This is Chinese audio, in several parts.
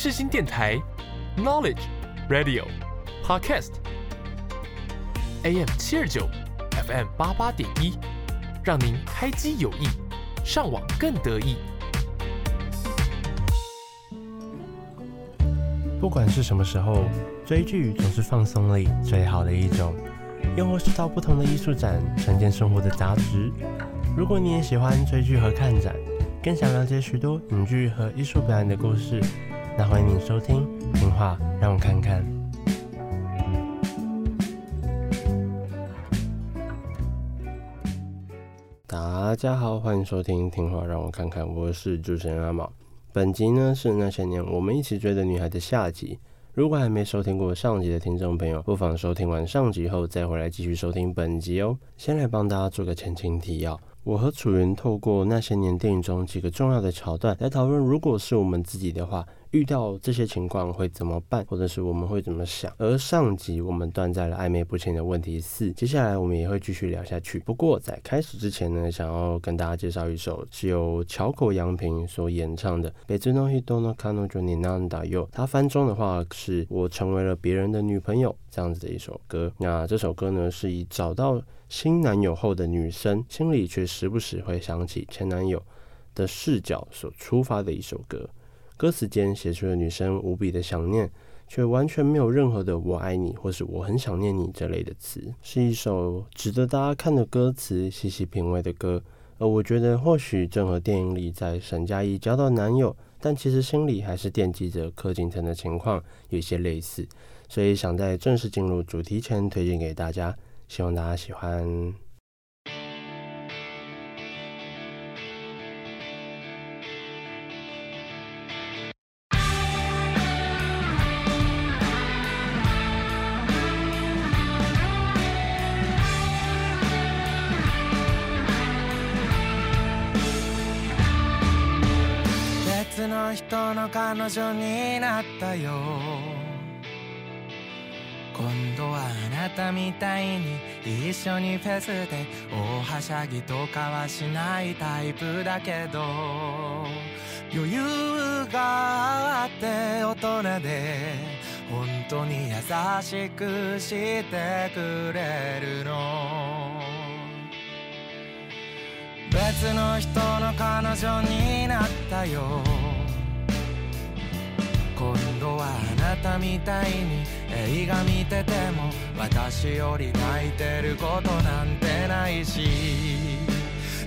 世新电台，Knowledge Radio Podcast，AM 七二九，FM 八八点一，让您开机有益，上网更得意。不管是什么时候，追剧总是放松里最好的一种，又或是到不同的艺术展，沉淀生活的杂质。如果你也喜欢追剧和看展，更想了解许多影剧和艺术表演的故事，那欢迎你收听《听话让我看看》。大家好，欢迎收听《听话让我看看》，我是主持人阿毛。本集呢是那些年我们一起追的女孩的下集。如果还没收听过上集的听众朋友，不妨收听完上集后再回来继续收听本集哦。先来帮大家做个前情提要。我和楚云透过那些年电影中几个重要的桥段来讨论，如果是我们自己的话，遇到这些情况会怎么办，或者是我们会怎么想。而上集我们断在了暧昧不清的问题四，接下来我们也会继续聊下去。不过在开始之前呢，想要跟大家介绍一首是由桥口洋平所演唱的《别の人の彼女になったよ》，它翻中的话是我成为了别人的女朋友这样子的一首歌。那这首歌呢，是以找到 新男友后的女生心里却时不时会想起前男友的视角所出发的一首歌，歌词间写出了女生无比的想念，却完全没有任何的“我爱你”或是“我很想念你”这类的词，是一首值得大家看的歌词，细细品味的歌。而我觉得，或许正和电影里在沈佳宜交到男友，但其实心里还是惦记着柯景腾的情况有些类似，所以想在正式进入主题前推荐给大家。希望大家喜欢。別の人の彼女になったよなたみたいに一绪にフェスで大はしゃぎとかはしないタイプだけど余裕があって大人で本当に优しくしてくれるの。别の人の彼女になったよ。はあなたみたいに映画见てても私より泣いてることなんてないし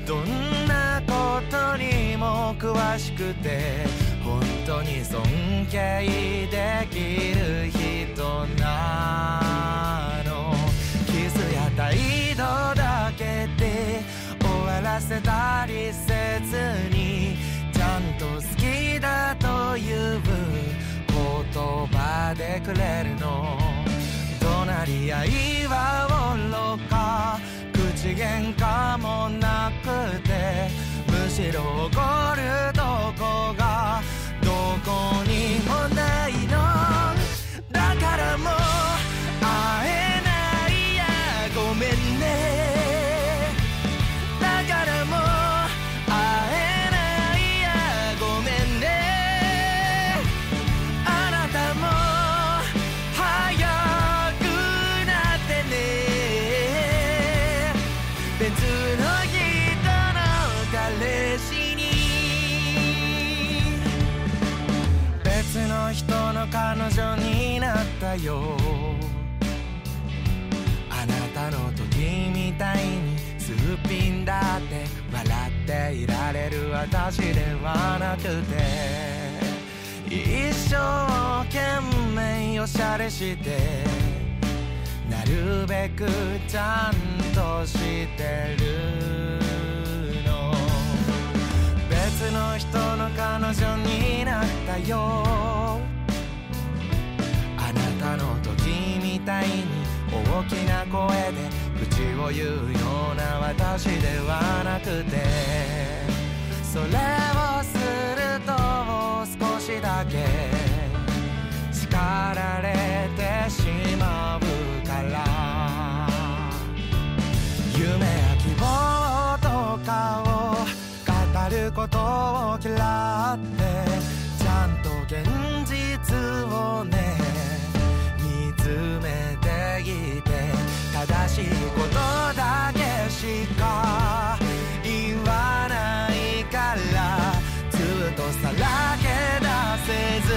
どんなことにも详しくて本当に尊敬できる人なの。キスや态度だけで终わらせたりせずにちゃんと好きだという言叶でくれるの。怒鸣り合いはおろか。口喧嘩もなくて。むしろ怒るとこがどこにも彼女になったよ。あなたの时みたいにすっぴんだって笑っていられる私ではなくて一生悬命おしゃれしてなるべくちゃんとしてるの。别の人の彼女になったよ。たいに大きな声で口を言うような私ではなくてそれをすると少しだけ叱られてしまうから梦や希望とかを语ることを嫌ってちゃんと现実をねめていて正しいことだけしか言わないからずっとさらけ出せず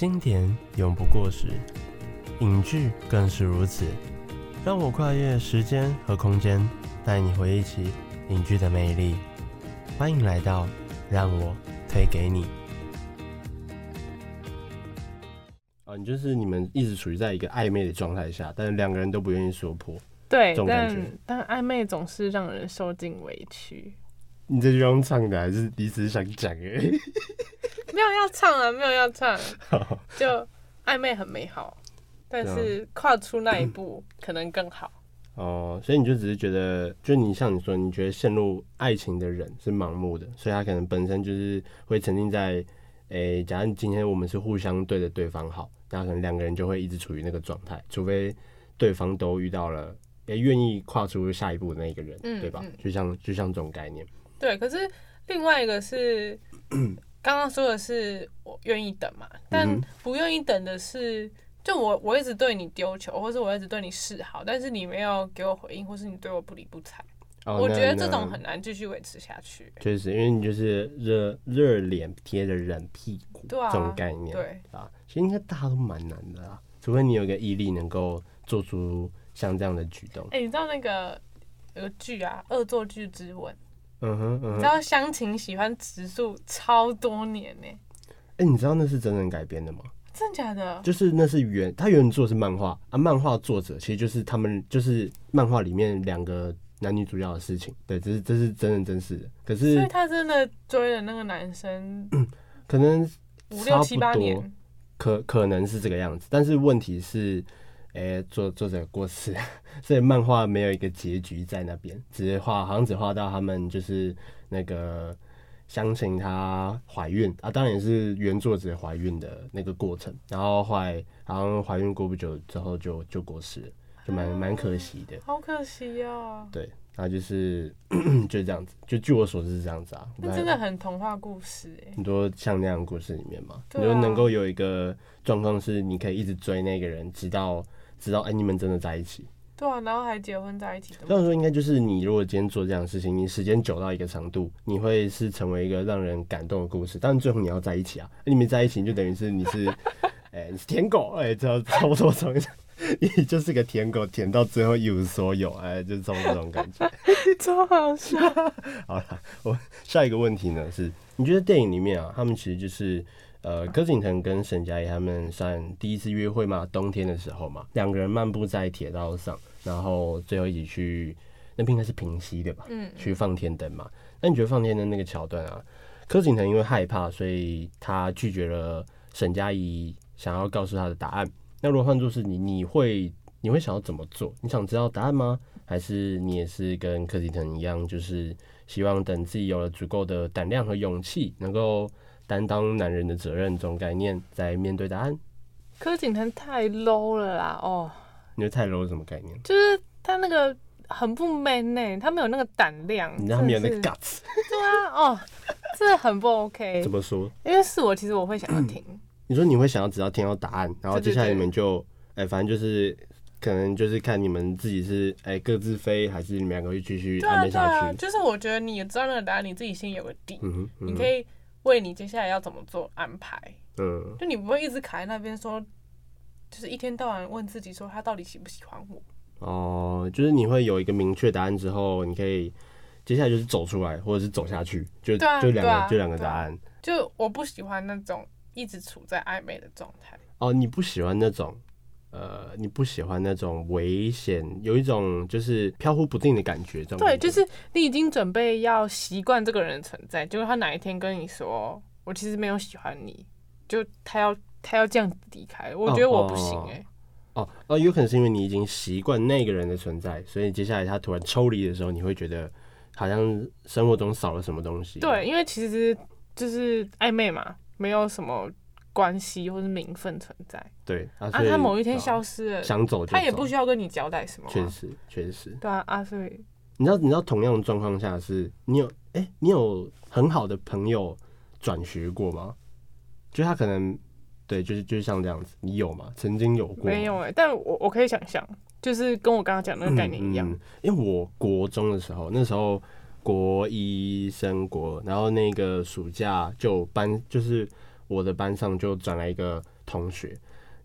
经典永不过时，影剧更是如此。让我跨越时间和空间，带你回忆起影剧的魅力。欢迎来到让我推给你。啊，你就是你们一直处于在一个暧昧的状态下，但是两个人都不愿意说破。对，但但暧昧总是让人受尽委屈。你这句用唱的，还是你只是想讲而已？没有要唱啊，没有要唱，就暧昧很美好，但是跨出那一步 可能更好。哦，所以你就只是觉得，就你像你说，你觉得陷入爱情的人是盲目的，所以他可能本身就是会沉浸在，诶、欸，假如今天我们是互相对着对方好，那可能两个人就会一直处于那个状态，除非对方都遇到了，诶，愿意跨出下一步的那个人，嗯、对吧？嗯、就像就像这种概念。对，可是另外一个是，刚刚说的是我愿意等嘛，但不愿意等的是，就我我一直对你丢球，或是我一直对你示好，但是你没有给我回应，或是你对我不理不睬，哦、我觉得这种很难继续维持下去。确实，因为你就是热热脸贴着冷屁股，对啊，这种概念，对啊，其实应该大家都蛮难的啊，除非你有个毅力，能够做出像这样的举动。哎、欸，你知道那个有个剧啊，《恶作剧之吻》。嗯哼，嗯哼，你知道湘琴喜欢植树超多年呢、欸？哎、欸，你知道那是真人改编的吗？真的假的？就是那是原，他原作是漫画啊，漫画作者其实就是他们，就是漫画里面两个男女主角的事情。对，这是这是真人真事的。可是，所以他真的追了那个男生，可能五六七八年，可可能是这个样子。但是问题是。哎、欸，作作者过世，所以漫画没有一个结局在那边，只是画，好像只画到他们就是那个湘琴她怀孕啊，当然也是原作者怀孕的那个过程，然后后来好像怀孕过不久之后就就过世了，就蛮蛮可惜的，好可惜呀、哦。对，然后就是 就这样子，就据我所知是这样子啊。那真的很童话故事哎，很多像那样的故事里面嘛，啊、你就能够有一个状况是你可以一直追那个人，直到。知道哎，你们真的在一起？对啊，然后还结婚在一起的。这样说应该就是你如果今天做这样的事情，你时间久到一个长度，你会是成为一个让人感动的故事。但最后你要在一起啊，你没在一起，就等于是你是 哎、欸，你是舔狗哎，这、欸、差不多这种，你就是个舔狗，舔到最后一无所有哎、欸，就是这种感觉，超好笑。好了，我下一个问题呢是，你觉得电影里面啊，他们其实就是。呃，柯景腾跟沈佳宜他们算第一次约会嘛，冬天的时候嘛，两个人漫步在铁道上，然后最后一起去，那边应该是平溪的吧？嗯，去放天灯嘛。那你觉得放天灯那个桥段啊，柯景腾因为害怕，所以他拒绝了沈佳宜想要告诉他的答案。那如果换作是你，你会你会想要怎么做？你想知道答案吗？还是你也是跟柯景腾一样，就是希望等自己有了足够的胆量和勇气，能够担当男人的责任这种概念，在面对答案？柯景腾太 low 了啦！哦，你觉得太 low 是什么概念？就是他那个很不 man 呢、欸，他没有那个胆量，他没有那个 guts。对啊，哦，这很不 OK。怎么说？因为是我，其实我会想要听。你说你会想要只要听到答案，然后接下来你们就哎、欸，反正就是可能就是看你们自己是哎、欸、各自飞，还是你们两个会继续暧昧下去。对啊，就是我觉得你知道那个答案，你自己心里有个底，嗯嗯、你可以为你接下来要怎么做安排。嗯，就你不会一直卡在那边说，就是一天到晚问自己说他到底喜不喜欢我。哦，就是你会有一个明确答案之后，你可以接下来就是走出来，或者是走下去，就、啊、就两个、啊、就两个答案、啊。就我不喜欢那种一直处在暧昧的状态。哦，你不喜欢那种，呃，你不喜欢那种危险，有一种就是飘忽不定的感觉。对，就是你已经准备要习惯这个人的存在，结果他哪一天跟你说，我其实没有喜欢你。就他要他要这样子离开，我觉得我不行哎、欸。哦哦，有可能是因为你已经习惯那个人的存在，所以接下来他突然抽离的时候，你会觉得好像生活中少了什么东西。对，因为其实就是暧昧嘛，没有什么关系或是名分存在。对啊，啊，他某一天消失了，哦、想走走，他也不需要跟你交代什么、啊。确实，确实。对啊，啊，所以你知道，你知道同样的状况下是，你有哎、欸，你有很好的朋友转学过吗？就他可能，对，就是就是像这样子，你有吗？曾经有过？没有哎、欸，但我我可以想象，就是跟我刚刚讲那个概念一样、嗯嗯。因为我国中的时候，那时候国一升国，然后那个暑假就班就是我的班上就转来一个同学，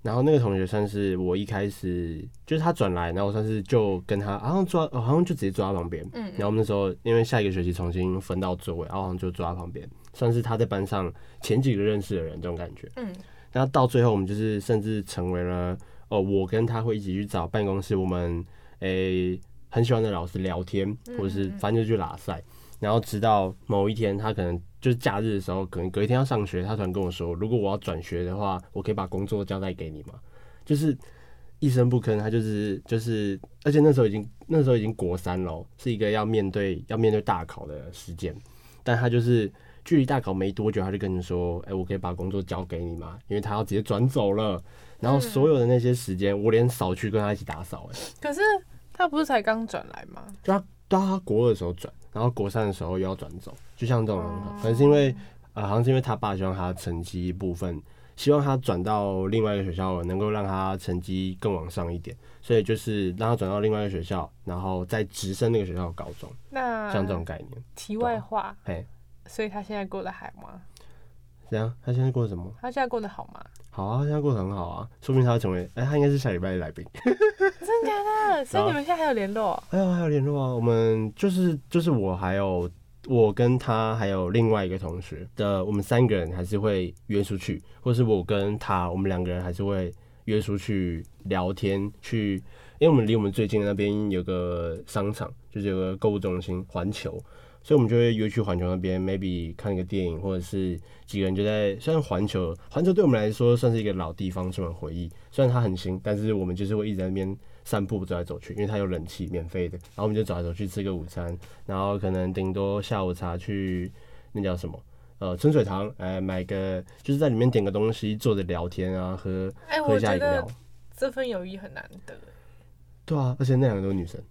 然后那个同学算是我一开始就是他转来，然后我算是就跟他，好像坐，好像就直接坐他旁边。嗯，然后我们那时候因为下一个学期重新分到座位，然后好像就坐他旁边。算是他在班上前几个认识的人，这种感觉。嗯，然后到最后，我们就是甚至成为了哦，我跟他会一起去找办公室我们诶、欸、很喜欢的老师聊天，或者是反正就去拉塞。然后直到某一天，他可能就是假日的时候，可能隔一天要上学，他突然跟我说，如果我要转学的话，我可以把工作交代给你吗？就是一声不吭，他就是就是，而且那时候已经那时候已经国三了，是一个要面对要面对大考的时间，但他就是。距离大考没多久，他就跟你说：“哎、欸，我可以把工作交给你吗？因为他要直接转走了。然后所有的那些时间，我连扫区跟他一起打扫。哎，可是他不是才刚转来吗？就他到他国二的时候转，然后国三的时候又要转走，就像这种人，可能是因为呃，好像是因为他爸希望他成绩部分，希望他转到另外一个学校，能够让他成绩更往上一点，所以就是让他转到另外一个学校，然后再直升那个学校的高中。那像这种概念。题外话，哎。所以他现在过得好吗？怎样？他现在过得什么？他现在过得好吗？好啊，现在过得很好啊，说不定他要成为……哎、欸，他应该是下礼拜的来宾。真的假的？所以你们现在还有联络？还有还有联络啊！我们就是就是我还有我跟他还有另外一个同学的，我们三个人还是会约出去，或是我跟他，我们两个人还是会约出去聊天去，因为我们离我们最近的那边有个商场，就是有个购物中心环球。所以，我们就会约去环球那边，maybe 看一个电影，或者是几个人就在。虽然环球，环球对我们来说算是一个老地方，充满回忆。虽然它很新，但是我们就是会一直在那边散步，走来走去，因为它有冷气，免费的。然后我们就走来走去吃个午餐，然后可能顶多下午茶去那叫什么？呃，春水堂，哎，买个就是在里面点个东西，坐着聊天啊，喝、欸、喝一下饮料。这份友谊很难得。对啊，而且那两个都是女生。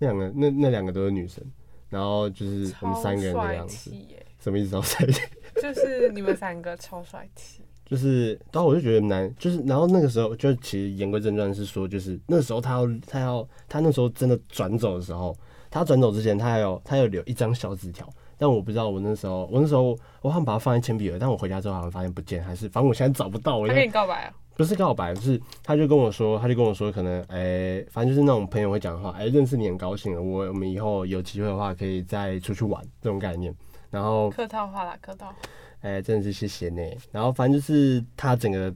那两个，那那两个都是女生，然后就是我们三个人的样子，什么意思？超帅气，就是你们三个超帅气。就是，然后我就觉得难，就是，然后那个时候就其实言归正传是说，就是那时候他要他要他那时候真的转走的时候，他转走之前他还有他有留一张小纸条，但我不知道我那时候我那时候我好像把它放在铅笔盒，但我回家之后好像发现不见，还是反正我现在找不到。我他跟你告白啊？不是告白，是他就跟我说，他就跟我说，可能哎、欸，反正就是那种朋友会讲的话，哎、欸，认识你很高兴，我我们以后有机会的话可以再出去玩这种概念。然后 客套话啦，客套。哎、欸，真的是谢谢你。然后反正就是他整个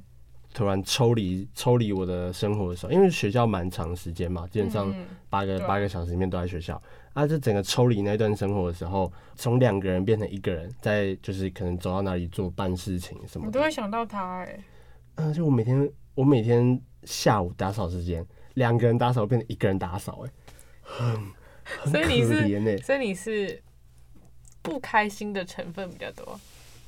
突然抽离抽离我的生活的时候，因为学校蛮长时间嘛，基本上八个八、嗯、个小时里面都在学校。啊，就整个抽离那段生活的时候，从两个人变成一个人，在就是可能走到哪里做办事情什么的，我都会想到他哎、欸。嗯，就我每天，我每天下午打扫时间，两个人打扫变成一个人打扫，哎，很所以你是可怜欸所以你是不开心的成分比较多。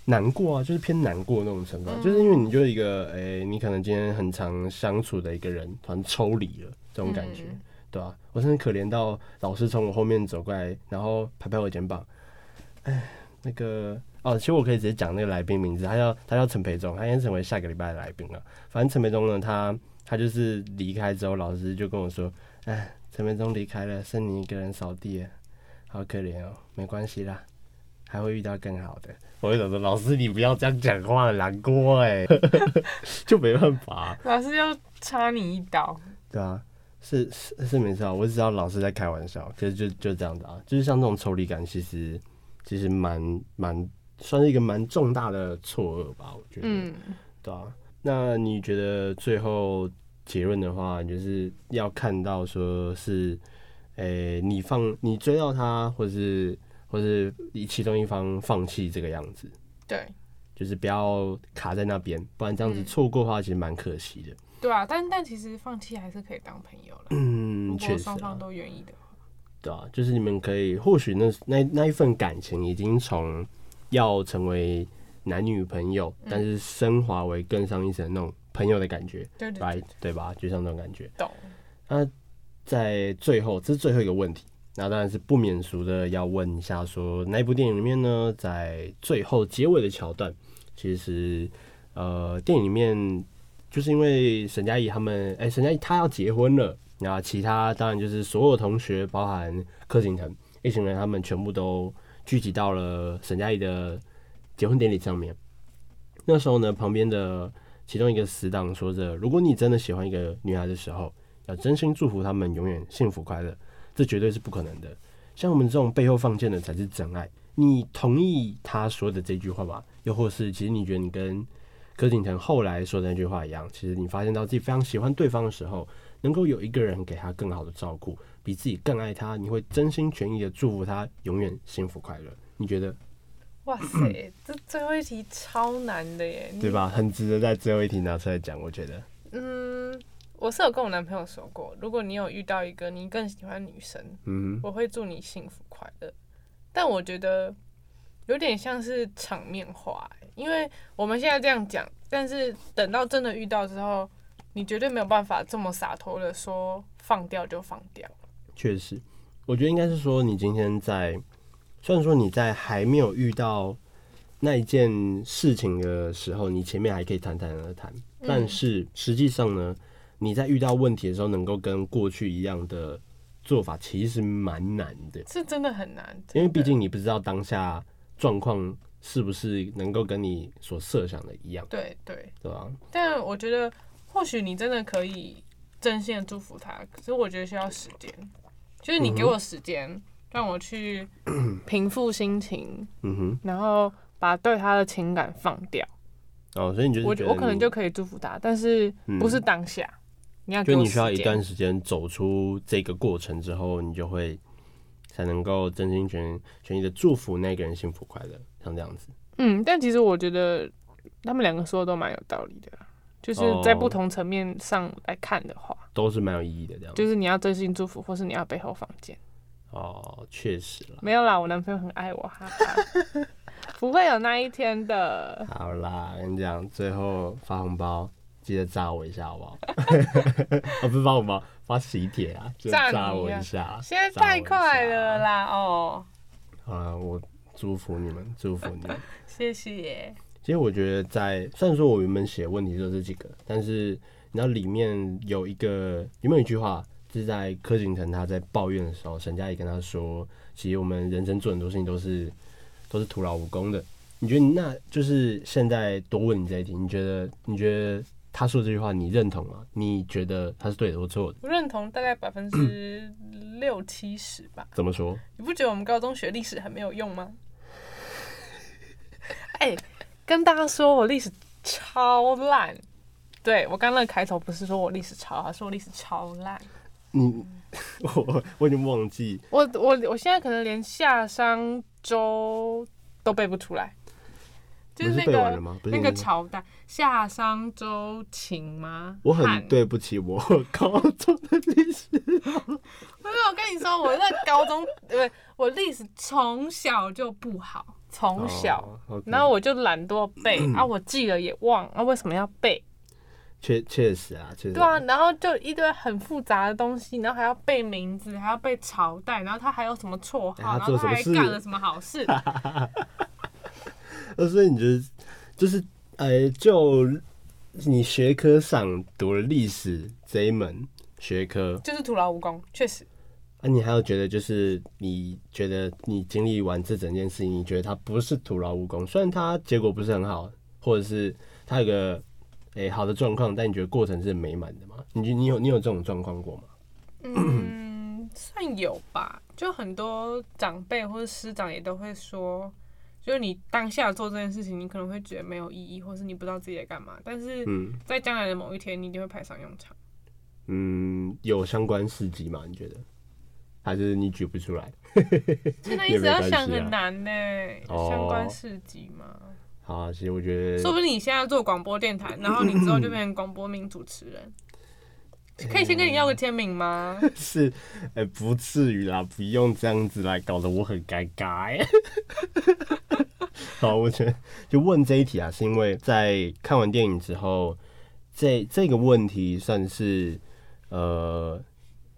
难过啊，就是偏难过那种成分，嗯就是因为你就是一个，哎、欸，你可能今天很常相处的一个人，突然抽离了，这种感觉，嗯对吧、啊？我真的可怜到老师从我后面走过来，然后拍拍我肩膀，哎，那个，哦，其实我可以直接讲那个来宾名字，他叫他叫陈培忠，他应该成为下个礼拜的来宾了。反正陈培忠呢，他他就是离开之后，老师就跟我说，哎，陈培忠离开了，剩你一个人扫地了，好可怜哦，没关系啦。还会遇到更好的。我会想说，老师你不要这样讲话，难过哎，就没办法。老师要插你一刀。对啊，是是是没错，我只知道老师在开玩笑，可是就就这样子啊，就是像这种抽离感，其实其实蛮蛮算是一个蛮重大的错愕吧，我觉得。嗯，对啊。那你觉得最后结论的话，就是要看到说是，诶、欸，你放你追到他，或是。或是以其中一方放弃这个样子，对，就是不要卡在那边，不然这样子错过的话，其实蛮可惜的。对啊，但但其实放弃还是可以当朋友了。嗯，确双方都愿意的话，对啊，就是你们可以，或许那那那一份感情已经从要成为男女朋友，嗯、但是升华为更上一层那种朋友的感觉，对对对，吧？就像那种感觉。懂。那在最后，这是最后一个问题。那当然是不免俗的，要问一下说，那一部电影里面呢，在最后结尾的桥段，其实呃，电影里面就是因为沈佳宜他们，哎、欸，沈佳宜她要结婚了，那其他当然就是所有同学，包含柯景腾一群人，他们全部都聚集到了沈佳宜的结婚典礼上面。那时候呢，旁边的其中一个死党说着：“如果你真的喜欢一个女孩的时候，要真心祝福他们永远幸福快乐。”这绝对是不可能的。像我们这种背后放箭的才是真爱。你同意他说的这句话吗？又或是，其实你觉得你跟柯景腾后来说的那句话一样？其实你发现到自己非常喜欢对方的时候，能够有一个人给他更好的照顾，比自己更爱他，你会真心全意的祝福他永远幸福快乐。你觉得？哇塞，这最后一题超难的耶，对吧？很值得在最后一题拿出来讲。我觉得，嗯。我是有跟我男朋友说过，如果你有遇到一个你更喜欢的女生，嗯，我会祝你幸福快乐。但我觉得有点像是场面话，因为我们现在这样讲，但是等到真的遇到之后，你绝对没有办法这么洒脱的说放掉就放掉。确实，我觉得应该是说，你今天在，虽然说你在还没有遇到那一件事情的时候，你前面还可以谈谈而谈，但是实际上呢？你在遇到问题的时候，能够跟过去一样的做法，其实蛮难的。是真的很难，因为毕竟你不知道当下状况是不是能够跟你所设想的一样。对对，对吧？但我觉得，或许你真的可以真心的祝福他，可是我觉得需要时间，就是你给我时间，让我去 平复心情，嗯哼，然后把对他的情感放掉。哦，所以你觉得我我可能就可以祝福他，但是不是当下。嗯你要就你需要一段时间走出这个过程之后，你就会才能够真心全全意的祝福那个人幸福快乐，像这样子。嗯，但其实我觉得他们两个说的都蛮有道理的，就是在不同层面上来看的话，哦、都是蛮有意义的。这样，就是你要真心祝福，或是你要背后房间。哦，确实了。没有啦，我男朋友很爱我，哈哈，不会有那一天的。好啦，跟你讲，最后发红包。记得炸我一下好不好？哦，不是发红包，发喜帖啊！炸我一下。现在太快了啦！哦。好了，我祝福你们，祝福你们。谢谢。其实我觉得在，虽然说我原本写问题就是这几个，但是你知道里面有一个，有没有一句话，就是在柯景腾他在抱怨的时候，沈佳宜跟他说，其实我们人生做很多事情都是都是徒劳无功的。你觉得那就是现在多问你这一题，你觉得你觉得？他说这句话，你认同吗？你觉得他是对的或错的？我认同，大概百分之六七十吧。怎么说？你不觉得我们高中学历史很没有用吗？哎、欸，跟大家说我历史超烂。对，我刚那个开头不是说我历史超好，是我历史超烂。你 我我已经忘记。我我我现在可能连夏商周都背不出来。就是那个那个朝代夏商周秦吗？我很对不起我高中的历史。没有，我跟你说，我在高中，对，我历史从小就不好，从小，oh, okay. 然后我就懒惰背 啊，我记了也忘啊，为什么要背？确确实啊，确实。对啊，然后就一堆很复杂的东西，然后还要背名字，还要背朝代，然后他还有什么绰号，然后他还干了什么好事。那 所以你觉得，就是呃，就你学科上读了历史这一门学科，就是徒劳无功，确实。啊，你还有觉得，就是你觉得你经历完这整件事情，你觉得它不是徒劳无功？虽然它结果不是很好，或者是它有个。诶、欸，好的状况，但你觉得过程是美满的吗？你觉你有你有这种状况过吗？嗯，算有吧。就很多长辈或者师长也都会说，就是你当下做这件事情，你可能会觉得没有意义，或是你不知道自己在干嘛。但是在将来的某一天，你一定会派上用场。嗯，有相关事迹吗？你觉得？还是你举不出来？现在一直要想很难呢、欸。相关事迹嘛？好啊，其实我觉得，说不定你现在做广播电台，然后你之后就变成广播名主持人，可以先跟你要个签名吗？是，哎、欸，不至于啦，不用这样子来搞得我很尴尬。好，我觉得就问这一题啊，是因为在看完电影之后，这这个问题算是呃。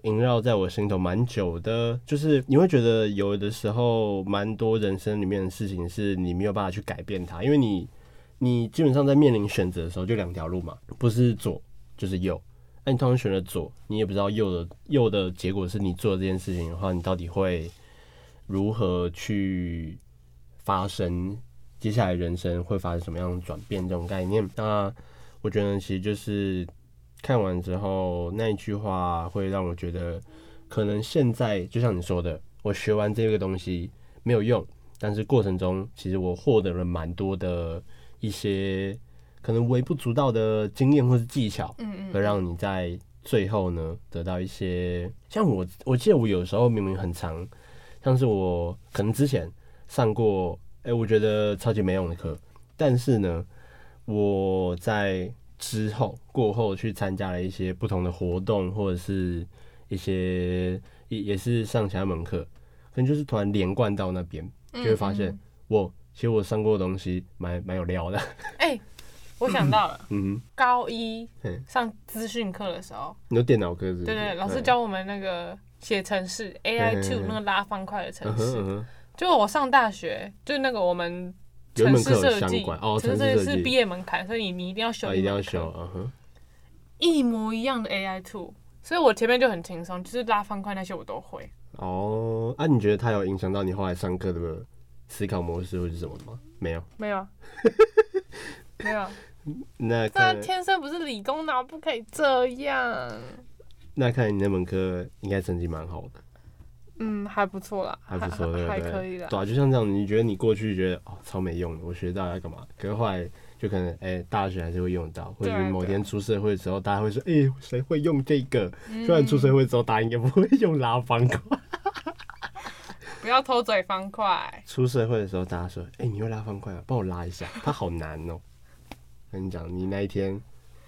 萦绕在我心头蛮久的，就是你会觉得有的时候蛮多人生里面的事情是你没有办法去改变它，因为你你基本上在面临选择的时候就两条路嘛，不是左就是右。那你通常选了左，你也不知道右的右的结果是你做这件事情的话，你到底会如何去发生？接下来人生会发生什么样的转变？这种概念，那我觉得其实就是。看完之后，那一句话会让我觉得，可能现在就像你说的，我学完这个东西没有用，但是过程中其实我获得了蛮多的一些可能微不足道的经验或是技巧，嗯，会让你在最后呢得到一些。像我，我记得我有时候明明很长，像是我可能之前上过，哎，我觉得超级没用的课，但是呢，我在。之后过后去参加了一些不同的活动，或者是一些也也是上其他门课，可能就是突然连贯到那边，就会发现我其实我上过的东西蛮蛮有料的。哎、欸，我想到了，嗯，高一上资讯课的时候，你有电脑课是对对，老师教我们那个写程式，AI two 那个拉方块的程式，就我上大学就那个我们。城市设计哦，城市设计是毕业门槛，所以你你一定要修，一定要修，嗯哼，一模一样的 AI Two，所以我前面就很轻松，就是拉方块那些我都会。哦，啊，你觉得它有影响到你后来上课的思考模式或者什么吗？没有，没有，没有。那那天生不是理工脑，不可以这样。那看来你那门课应该成绩蛮好的。嗯，还不错啦，还不错，对还可以的。对啊，就像这样，你觉得你过去觉得哦超没用的，我学到要干嘛？可是后来就可能哎、欸，大学还是会用到，或者某天出社会的时候，大家会说哎，谁、欸、会用这个？虽然出社会之后，大家应该不会 用拉方块。不要偷嘴方块。出社会的时候，大家说哎、欸，你会拉方块啊？帮我拉一下，它好难哦、喔。跟你讲，你那一天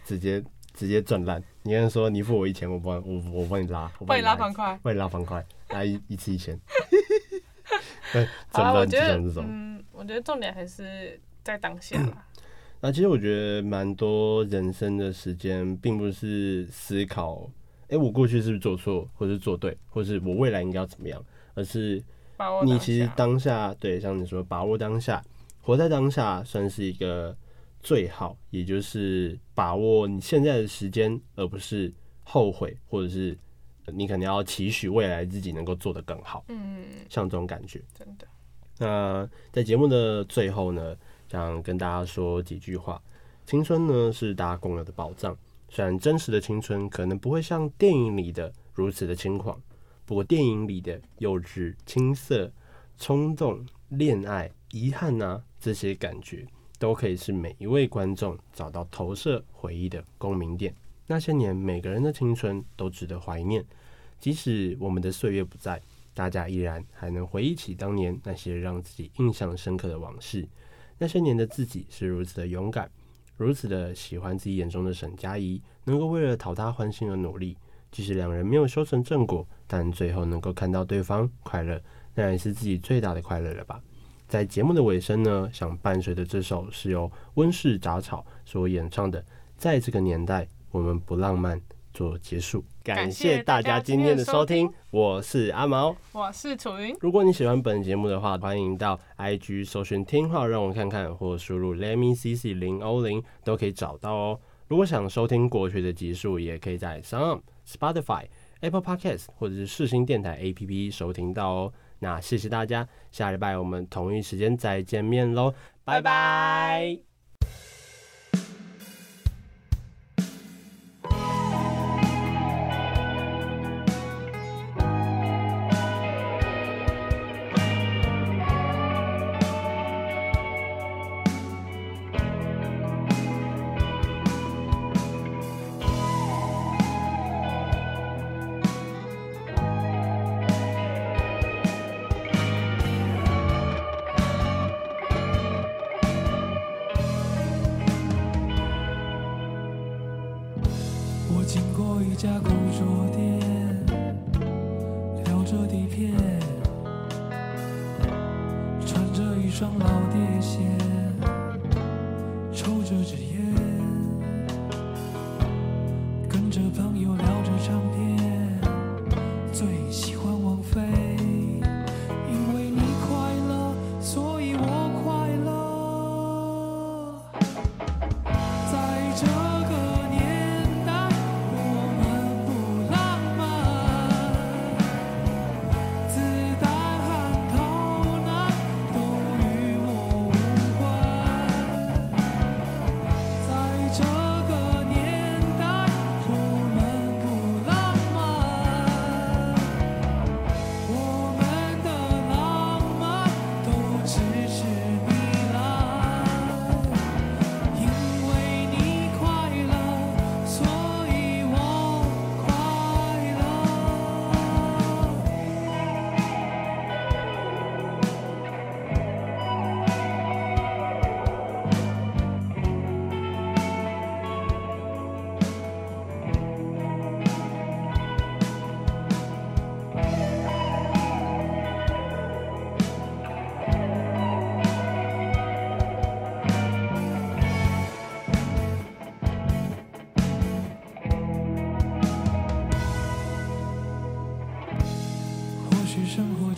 直接直接赚烂。你跟他说你付我一千，我帮我我帮你拉，帮你拉方块，帮你拉方块。来一一次一千，好啊，我觉得，嗯，我觉得重点还是在当下。那其实我觉得蛮多人生的时间，并不是思考，哎，我过去是不是做错，或是做对，或是我未来应该要怎么样，而是你其实当下，对，像你说把握当下，活在当下，算是一个最好，也就是把握你现在的时间，而不是后悔，或者是。你可能要期许未来自己能够做得更好，嗯，像这种感觉，真的。那在节目的最后呢，想跟大家说几句话。青春呢是大家共有的宝藏，虽然真实的青春可能不会像电影里的如此的轻狂，不过电影里的幼稚、青涩、冲动、恋爱、遗憾呐、啊，这些感觉都可以是每一位观众找到投射回忆的共鸣点。那些年，每个人的青春都值得怀念。即使我们的岁月不在，大家依然还能回忆起当年那些让自己印象深刻的往事。那些年的自己是如此的勇敢，如此的喜欢自己眼中的沈佳宜，能够为了讨她欢心而努力。即使两人没有修成正果，但最后能够看到对方快乐，那也是自己最大的快乐了吧。在节目的尾声呢，想伴随的这首是由温室杂草所演唱的《在这个年代我们不浪漫》做结束。感谢大家今天的收听，我是阿毛，我是楚云。如果你喜欢本节目的话，欢迎到 IG 搜寻听话让我看看，或输入 Lemmy CC 零欧零都可以找到哦。如果想收听过去的集数，也可以在 SoundOn、Spotify、Apple Podcast 或者是世新电台 APP 收听到哦。那谢谢大家，下礼拜我们同一时间再见面喽，拜拜。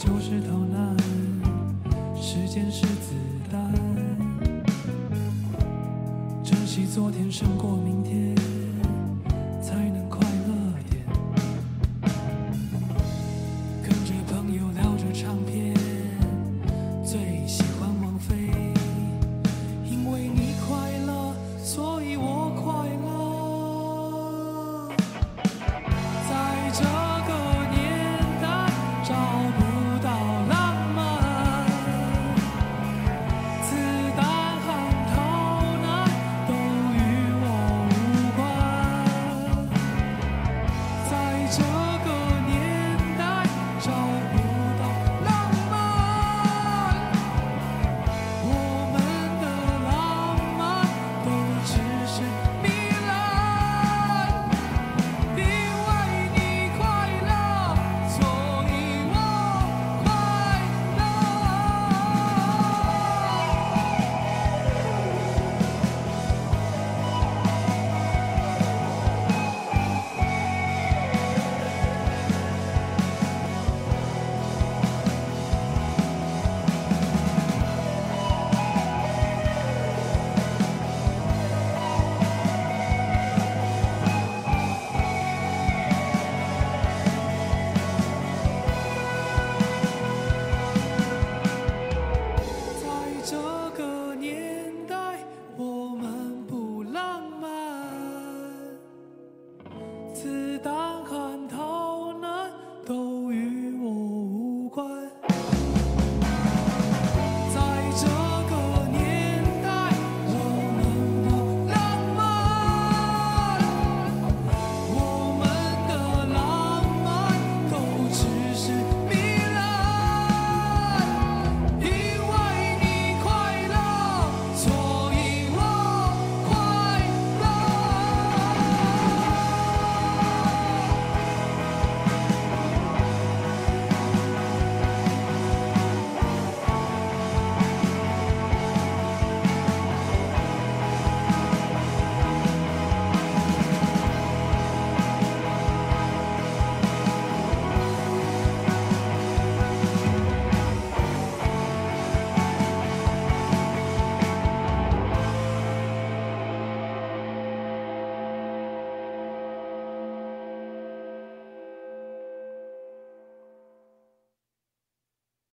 就是逃难时间是子弹。珍惜昨天胜过明天。